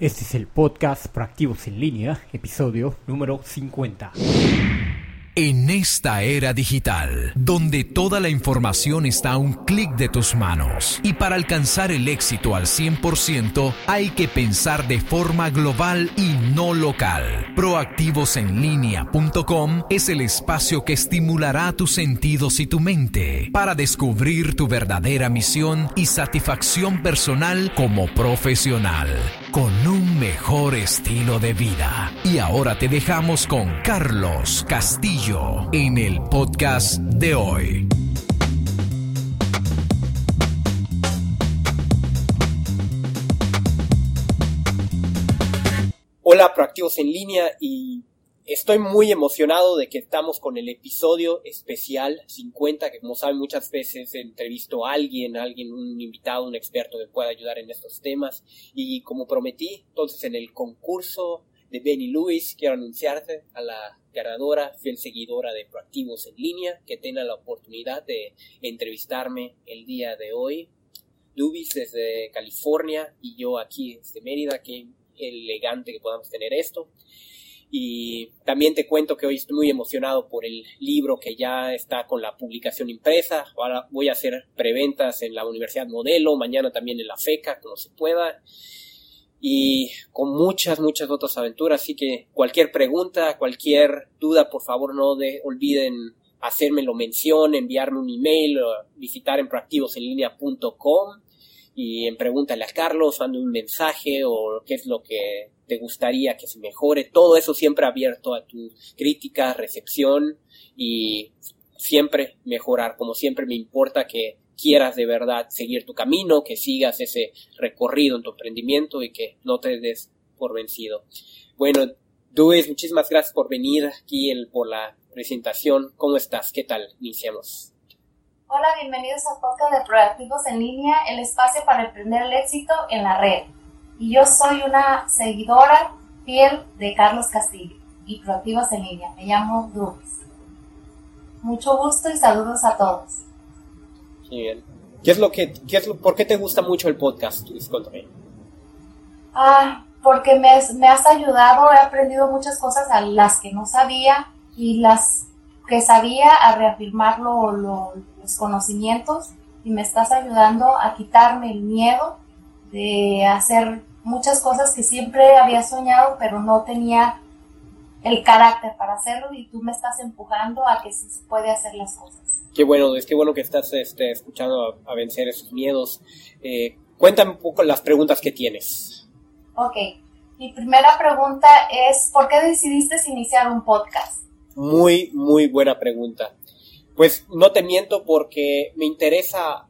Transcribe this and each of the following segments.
Este es el podcast Proactivos en línea, episodio número 50. En esta era digital, donde toda la información está a un clic de tus manos, y para alcanzar el éxito al 100% hay que pensar de forma global y no local. Proactivosenlinea.com es el espacio que estimulará tus sentidos y tu mente para descubrir tu verdadera misión y satisfacción personal como profesional, con un mejor estilo de vida. Y ahora te dejamos con Carlos Castillo en el podcast de hoy. Hola proactivos en línea y estoy muy emocionado de que estamos con el episodio especial 50 que como saben muchas veces entrevisto a alguien, a alguien, un invitado, un experto que pueda ayudar en estos temas y como prometí, entonces en el concurso de Benny Lewis quiero anunciarte a la ganadora, fiel seguidora de Proactivos en línea, que tenga la oportunidad de entrevistarme el día de hoy. Dubis desde California y yo aquí desde Mérida, qué elegante que podamos tener esto. Y también te cuento que hoy estoy muy emocionado por el libro que ya está con la publicación impresa. Ahora voy a hacer preventas en la Universidad Modelo, mañana también en la FECA, como se pueda y con muchas, muchas otras aventuras. Así que cualquier pregunta, cualquier duda, por favor no de, olviden hacérmelo mención, enviarme un email, visitar en proactivosenlinea.com y en pregúntale a Carlos, mande un mensaje o qué es lo que te gustaría que se mejore. Todo eso siempre abierto a tu crítica, recepción y siempre mejorar. Como siempre me importa que quieras de verdad seguir tu camino, que sigas ese recorrido en tu emprendimiento y que no te des por vencido. Bueno, Luis, muchísimas gracias por venir aquí el, por la presentación. ¿Cómo estás? ¿Qué tal? Iniciamos. Hola, bienvenidos a podcast de Proactivos en línea, el espacio para emprender el éxito en la red. Y yo soy una seguidora fiel de Carlos Castillo y Proactivos en línea. Me llamo Luis. Mucho gusto y saludos a todos. bien. ¿Qué es lo que, qué es por qué te gusta mucho el podcast? Discúlpame. Ah, porque me, me, has ayudado, he aprendido muchas cosas a las que no sabía y las que sabía a reafirmar conocimientos y me estás ayudando a quitarme el miedo de hacer muchas cosas que siempre había soñado pero no tenía el carácter para hacerlo y tú me estás empujando a que sí se puede hacer las cosas. Qué bueno, es que bueno que estás este, escuchando a, vencer esos miedos. Eh, cuéntame un poco las preguntas que tienes. Ok, mi primera pregunta es, ¿por qué decidiste iniciar un podcast? Muy, muy buena pregunta. Pues no te miento porque me interesa,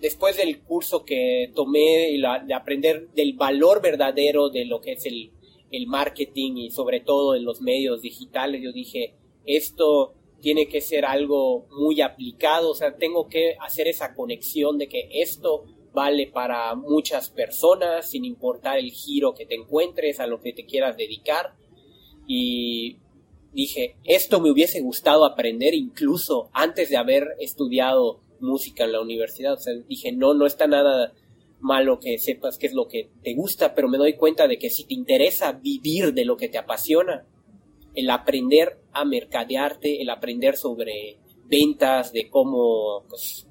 después del curso que tomé y de aprender del valor verdadero de lo que es el, el marketing y sobre todo en los medios digitales, yo dije, esto tiene que ser algo muy aplicado, o sea, tengo que hacer esa conexión de que esto vale para muchas personas, sin importar el giro que te encuentres, a lo que te quieras dedicar. Y dije, esto me hubiese gustado aprender incluso antes de haber estudiado música en la universidad. O sea, dije, no, no está nada malo que sepas qué es lo que te gusta, pero me doy cuenta de que si te interesa vivir de lo que te apasiona, el aprender a mercadearte, el aprender sobre ventas, de cómo pues,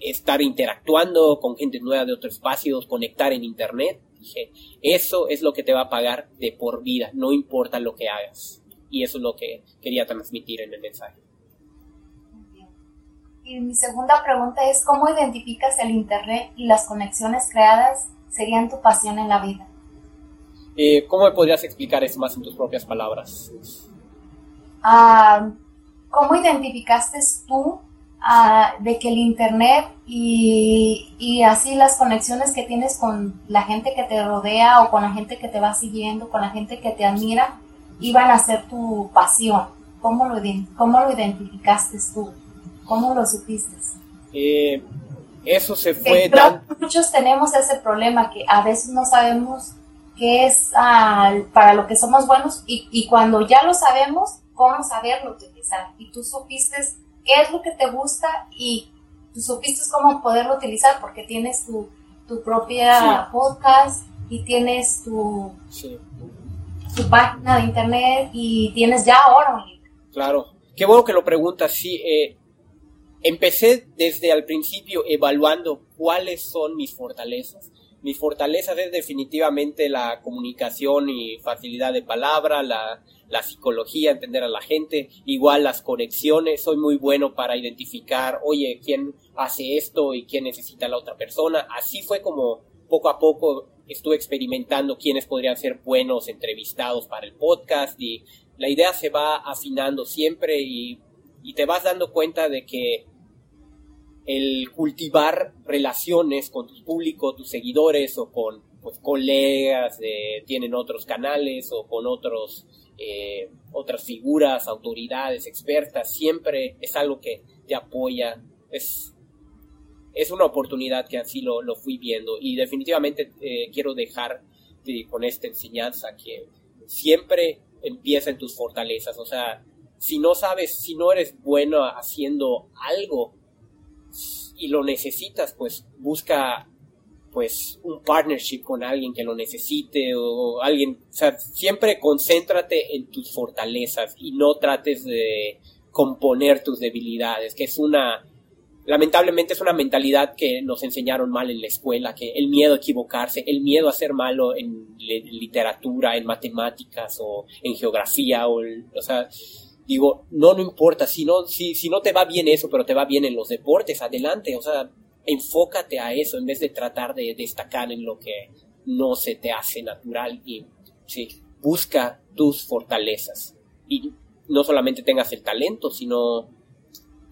estar interactuando con gente nueva de otros espacios, conectar en internet. Dije, eso es lo que te va a pagar de por vida, no importa lo que hagas. Y eso es lo que quería transmitir en el mensaje. Y mi segunda pregunta es, ¿cómo identificas el Internet y las conexiones creadas serían tu pasión en la vida? Eh, ¿Cómo me podrías explicar eso más en tus propias palabras? Ah, ¿Cómo identificaste tú ah, de que el Internet y, y, así las conexiones que tienes con la gente que te rodea o con la gente que te va siguiendo, con la gente que te admira, iban a ser tu pasión? ¿Cómo lo, cómo lo identificaste tú? ¿Cómo lo supiste? Eh, eso se fue... Muchos tenemos ese problema que a veces no sabemos qué es ah, para lo que somos buenos y, y, cuando ya lo sabemos, cómo saberlo utilizar. Y tú supiste qué es lo que te gusta y tú supiste cómo poderlo utilizar porque tienes tu, tu propia podcast y tienes tu, tu página de internet y tienes ya ahora. Claro, qué bueno que lo preguntas, sí. Eh, empecé desde al principio evaluando cuáles son mis fortalezas. Mis fortalezas es definitivamente la comunicación y facilidad de palabra, la, la psicología, entender a la gente, igual las conexiones, soy muy bueno para identificar, oye, quién hace esto y quién necesita la otra persona. Así fue como poco a poco estuve experimentando quiénes podrían ser buenos entrevistados para el podcast y la idea se va afinando siempre y, y te vas dando cuenta de que el cultivar relaciones con tu público, tus seguidores o con pues, colegas de, tienen otros canales o con otros eh, otras figuras, autoridades, expertas, siempre es algo que te apoya, es, es una oportunidad que así lo, lo fui viendo. Y definitivamente eh, quiero dejar con esta enseñanza que siempre empieza en tus fortalezas, o sea, si no sabes, si no eres bueno haciendo algo, y lo necesitas, pues busca pues un partnership con alguien que lo necesite o alguien, o sea, siempre concéntrate en tus fortalezas y no trates de componer tus debilidades, que es una, lamentablemente es una mentalidad que nos enseñaron mal en la escuela, que el miedo a equivocarse, el miedo a ser malo en literatura, en matemáticas o en geografía, o, o sea, digo, no, no importa, si no, si, si no te va bien eso, pero te va bien en los deportes, adelante, o sea, enfócate a eso en vez de tratar de destacar en lo que no se te hace natural y sí, busca tus fortalezas. Y no solamente tengas el talento, sino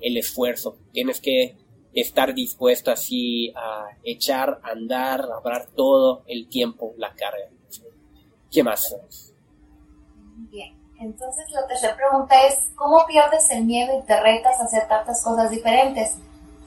el esfuerzo. Tienes que estar dispuesto así a echar, andar, hablar todo el tiempo la carga. ¿Qué más? Bien. Entonces la tercera pregunta es, ¿cómo pierdes el miedo y te retas a hacer tantas cosas diferentes?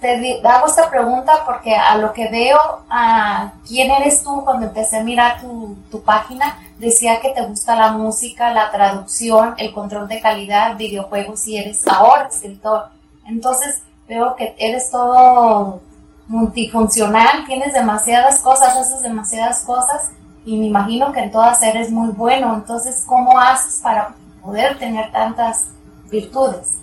Te hago esta pregunta porque a lo que veo, a quién eres tú cuando empecé a mirar tu, tu página, decía que te gusta la música, la traducción, el control de calidad, videojuegos y eres ahora escritor. Entonces veo que eres todo multifuncional, tienes demasiadas cosas, haces demasiadas cosas y me imagino que en todas eres muy bueno. Entonces, ¿cómo haces para poder tener tantas virtudes.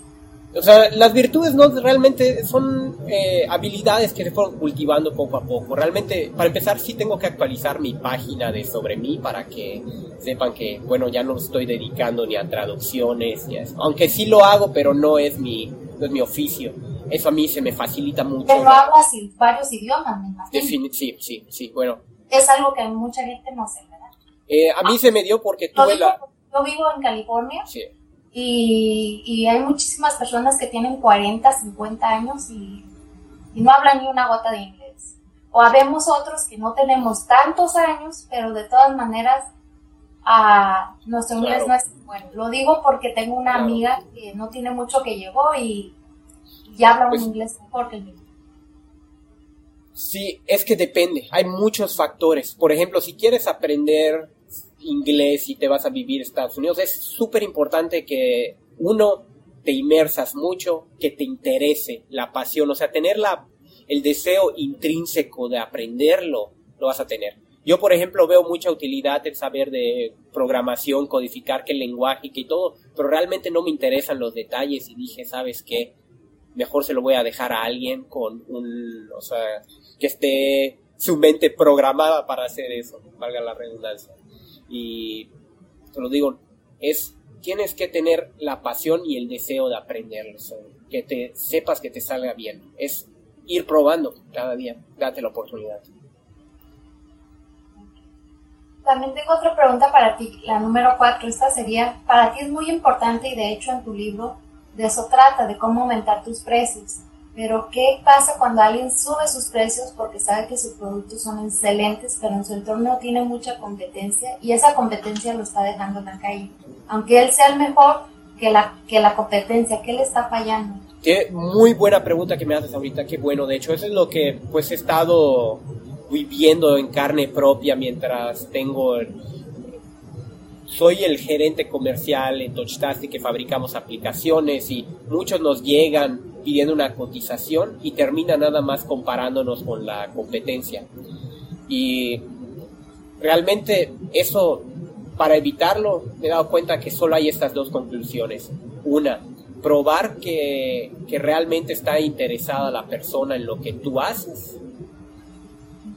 O sea, las virtudes no realmente son eh, habilidades que se fueron cultivando poco a poco. Realmente, para empezar, sí tengo que actualizar mi página de sobre mí para que sepan que, bueno, ya no estoy dedicando ni a traducciones, ni a eso. aunque sí lo hago, pero no es mi, no es mi oficio. Eso a mí se me facilita mucho. Pero hablas varios idiomas, me imagino. sí, sí, sí, bueno. Es algo que mucha gente no se ¿verdad? Eh, a mí se me dio porque tuve la yo vivo en California y, y, hay muchísimas personas que tienen 40, 50 años y, no hablan ni una gota de inglés. O habemos otros que no tenemos tantos años, pero de todas maneras a nuestro inglés no es bueno. Lo digo porque tengo una amiga que no tiene mucho que llegó y, ya habla un pues inglés mejor que el mío. Sí, es que depende. Hay muchos factores. Por ejemplo, si quieres aprender inglés y te vas a vivir a Estados Unidos, es súper importante que uno te inmersas mucho, que te interese la pasión, o sea, tener la, el deseo intrínseco de aprenderlo, lo vas a tener. Yo, por ejemplo, veo mucha utilidad en saber de programación, codificar qué lenguaje y que todo, pero realmente no me interesan los detalles y dije, ¿sabes qué? Mejor se lo voy a dejar a alguien con un, o sea, que esté su mente programada para hacer eso, valga la redundancia. Y te lo digo, es tienes que tener la pasión y el deseo de aprenderlo, que te sepas que te salga bien. Es ir probando cada día, date la oportunidad. También tengo otra pregunta para ti, la número cuatro. Esta sería, para ti es muy importante y de hecho en tu libro de eso trata, de cómo aumentar tus precios. Pero ¿qué pasa cuando alguien sube sus precios porque sabe que sus productos son excelentes, pero en su entorno tiene mucha competencia y esa competencia lo está dejando en la calle? Aunque él sea el mejor que la, que la competencia, ¿qué le está fallando? Qué muy buena pregunta que me haces ahorita, qué bueno. De hecho, eso es lo que pues he estado viviendo en carne propia mientras tengo soy el gerente comercial en Touchtastic que fabricamos aplicaciones y muchos nos llegan pidiendo una cotización y termina nada más comparándonos con la competencia. Y realmente eso, para evitarlo, me he dado cuenta que solo hay estas dos conclusiones. Una, probar que, que realmente está interesada la persona en lo que tú haces.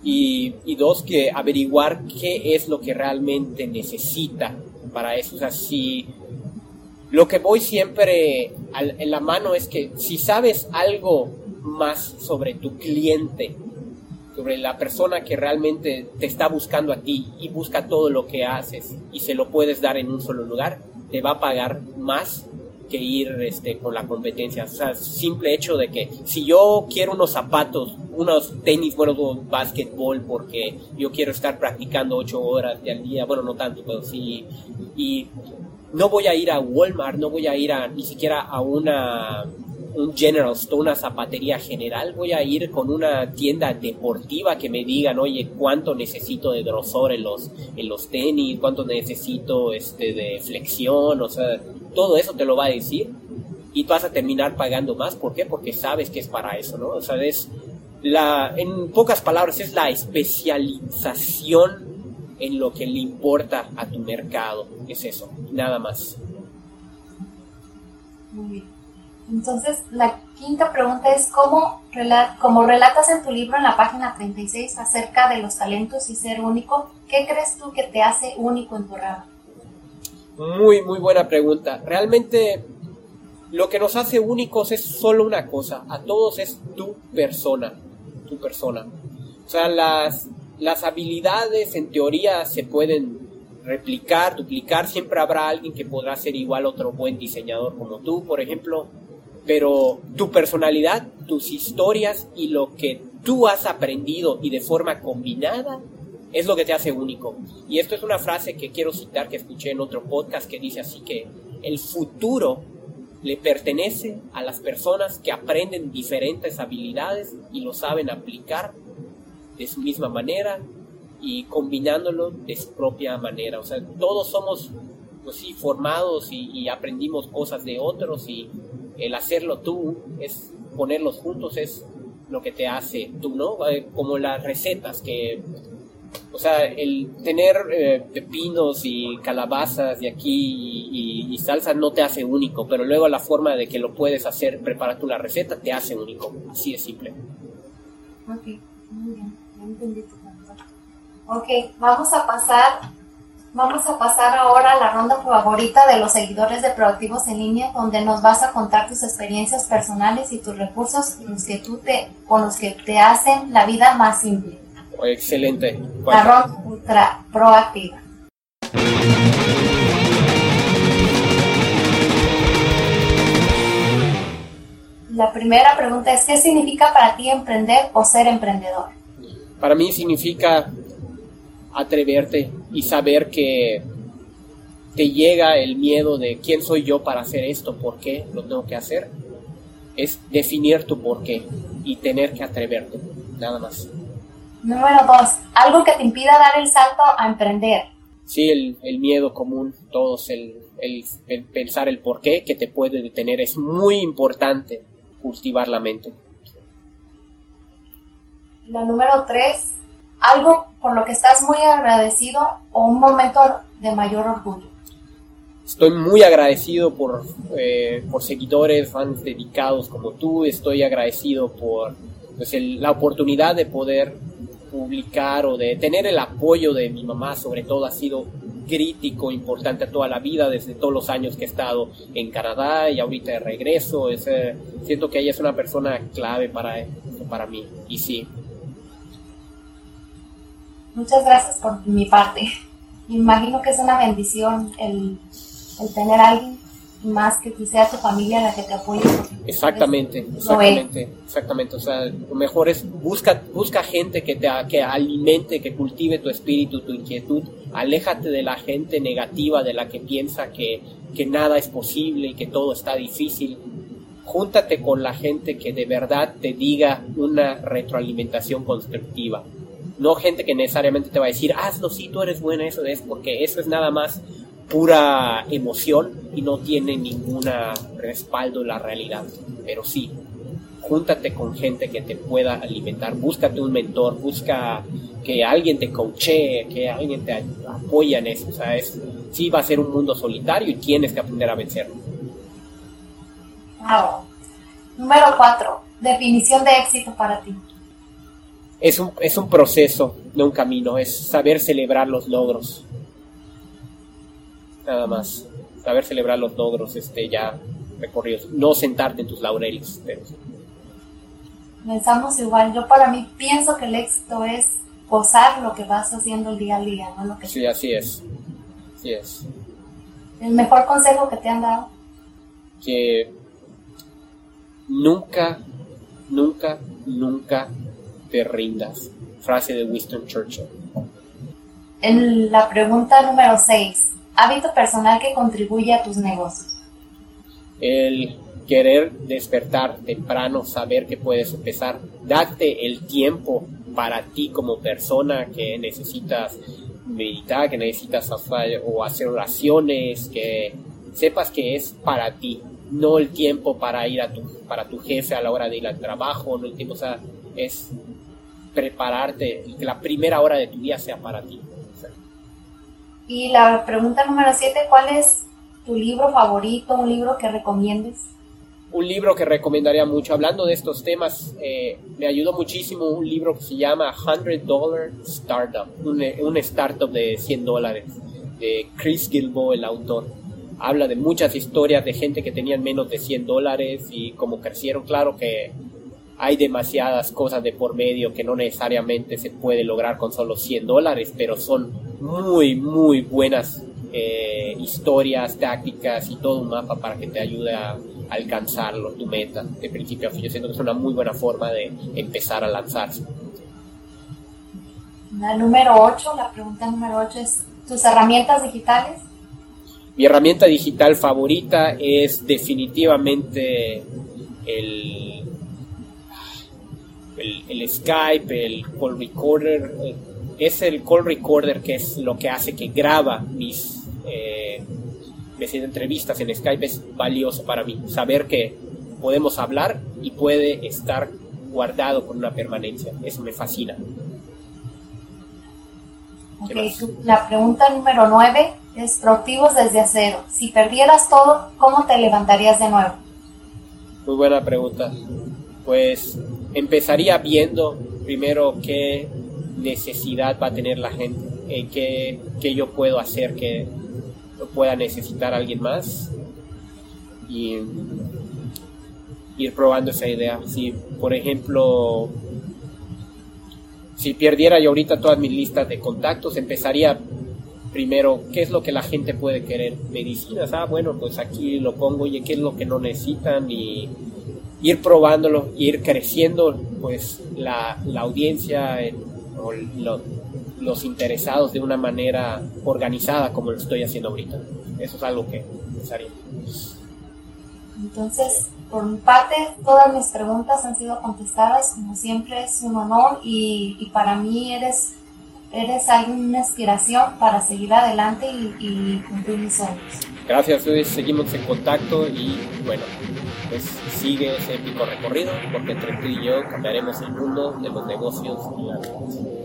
Y, dos, que averiguar qué es lo que realmente necesita para eso. O sea, si lo que voy siempre en la mano es que si sabes algo más sobre tu cliente, sobre la persona que realmente te está buscando a ti y busca todo lo que haces y se lo puedes dar en un solo lugar, te va a pagar más que ir este, con la competencia. O sea, simple hecho de que si yo quiero unos zapatos, unos tenis, bueno, básquetbol, porque yo quiero estar practicando ocho horas al día, bueno, no tanto, pero sí, y no voy a ir a Walmart, no voy a ir a ni siquiera a una un general store, una zapatería general, voy a ir con una tienda deportiva que me digan, oye, cuánto necesito de grosor en los, en los tenis, cuánto necesito este, de flexión, o sea, todo eso te lo va a decir y vas a terminar pagando más. ¿Por qué? Porque sabes que es para eso, ¿no? O sea, es la, en pocas palabras, es la especialización en lo que le importa a tu mercado. Es eso, nada más. Muy bien. Entonces, la quinta pregunta es, ¿cómo como relatas en tu libro en la página 36 acerca de los talentos y ser único, ¿qué crees tú que te hace único en tu rama? Muy, muy buena pregunta. Realmente lo que nos hace únicos es solo una cosa. A todos es tu persona. Tu persona. O sea, las, las habilidades en teoría se pueden replicar, duplicar. Siempre habrá alguien que podrá ser igual otro buen diseñador como tú, por ejemplo pero tu personalidad, tus historias y lo que tú has aprendido y de forma combinada es lo que te hace único. Y esto es una frase que quiero citar que escuché en otro podcast que dice así que el futuro le pertenece a las personas que aprenden diferentes habilidades y lo saben aplicar de su misma manera y combinándolo de su propia manera. O sea, todos somos, pues sí, formados y, y aprendimos cosas de otros y el hacerlo tú, es ponerlos juntos, es lo que te hace tú, ¿no? Eh, como las recetas que, o sea, el tener eh, pepinos y calabazas de aquí y, y, salsa no te hace único, pero luego la forma de que lo puedes hacer, preparar tú la receta, te hace único, así de simple. Ok, muy bien, ya entendí tu Ok, vamos a pasar Vamos a pasar ahora a la ronda favorita de los seguidores de Proactivos en línea, donde nos vas a contar tus experiencias personales y tus recursos los que tú te, con los que te hacen la vida más simple. Excelente. La ronda ultra proactiva. La primera pregunta es, ¿qué significa para ti emprender o ser emprendedor? Para mí significa atreverte y saber que te llega el miedo de quién soy yo para hacer esto, por qué lo tengo que hacer, es definir tu por qué y tener que atreverte, nada más. Número dos, algo que te impida dar el salto a emprender. Sí, el, miedo común, todos, el, el pensar el por qué que te puede detener, es muy importante cultivar la mente. La número tres, algo por lo que estás muy agradecido o un momento de mayor orgullo? Estoy muy agradecido por, eh, por seguidores, fans dedicados como tú. Estoy agradecido por pues, la oportunidad de poder publicar o de tener el apoyo de mi mamá, sobre todo, ha sido crítico, importante toda la vida, desde todos los años que he estado en Canadá y ahorita de regreso. Es, siento que ella es una persona clave para, para mí. Y sí, Muchas gracias por mi parte. Imagino que es una bendición el, tener a alguien más que que sea tu familia la que te apoye. Exactamente, exactamente, exactamente. O sea, lo mejor es busca, busca gente que te que alimente, que cultive tu espíritu, tu inquietud. Aléjate de la gente negativa, de la que piensa que, que nada es posible y que todo está difícil. Júntate con la gente que de verdad te diga una retroalimentación constructiva no gente que necesariamente te va a decir, hazlo, sí, tú eres buena, eso es, porque eso es nada más pura emoción y no tiene ningún respaldo en la realidad. Pero sí, júntate con gente que te pueda alimentar, búscate un mentor, busca que alguien te coachee, que alguien te apoye en eso. O sea, es, sí va a ser un mundo solitario y tienes que aprender a vencerlo. Wow. Número cuatro, definición de éxito para ti. Es un, es un proceso, no un camino, es saber celebrar los logros. Nada más. Saber celebrar los logros este, ya recorridos. No sentarte en tus laureles. Pero... Pensamos igual. Yo para mí pienso que el éxito es gozar lo que vas haciendo el día a día, ¿no? Lo que sí, así es. Así es. ¿El mejor consejo que te han dado? Que nunca, nunca, nunca te rindas. Frase de Winston Churchill. En la pregunta número 6, hábito personal que contribuye a tus negocios. El querer despertar temprano, saber que puedes empezar, date el tiempo para ti como persona que necesitas meditar, que necesitas hacer, o hacer oraciones, que sepas que es para ti, no el tiempo para ir a tu, para tu jefe a la hora de ir al trabajo, no el tiempo, o sea, es prepararte, que la primera hora de tu día sea para ti. Y la pregunta número 7, ¿cuál es tu libro favorito, un libro que recomiendes? Un libro que recomendaría mucho, hablando de estos temas, eh, me ayudó muchísimo un libro que se llama 100 Dollar Startup, un, startup de 100 dólares, de Chris Gilbo, el autor habla de muchas historias de gente que tenían menos de 100 dólares y como crecieron, claro que hay demasiadas cosas de por medio que no necesariamente se puede lograr con solo 100 dólares, pero son muy, muy buenas eh, historias, tácticas y todo un mapa para que te ayude a alcanzarlo, tu meta, de principio a fin. Yo siento que es una muy buena forma de empezar a lanzarse. La número 8, la pregunta número 8 es, ¿tus herramientas digitales? Mi herramienta digital favorita es definitivamente el, el, Skype, el call recorder. Es el call recorder que es lo que hace que graba mis, eh, entrevistas en Skype. Es valioso para mí saber que podemos hablar y puede estar guardado con una permanencia. Eso me fascina. la pregunta número 9 es productivos desde cero. Si perdieras todo, ¿cómo te levantarías de nuevo? Muy buena pregunta. Pues empezaría viendo primero qué necesidad va a tener la gente, en qué, qué yo puedo hacer que pueda necesitar alguien más y ir probando esa idea. Si, por ejemplo, si perdiera yo ahorita todas mis listas de contactos, empezaría primero, ¿qué es lo que la gente puede querer? Medicinas, ah, bueno, pues aquí lo pongo, y qué es lo que no necesitan y ir probándolo, ir creciendo pues la, audiencia o los interesados de una manera organizada como lo estoy haciendo ahorita. Eso es algo que pensaría. Entonces, por mi parte, todas mis preguntas han sido contestadas, como siempre es un honor y, y para mí eres eres alguna inspiración para seguir adelante y, cumplir mis sueños. Gracias, Luis. Seguimos en contacto y bueno, pues sigue ese épico recorrido porque entre tú y yo cambiaremos el mundo de los negocios y la.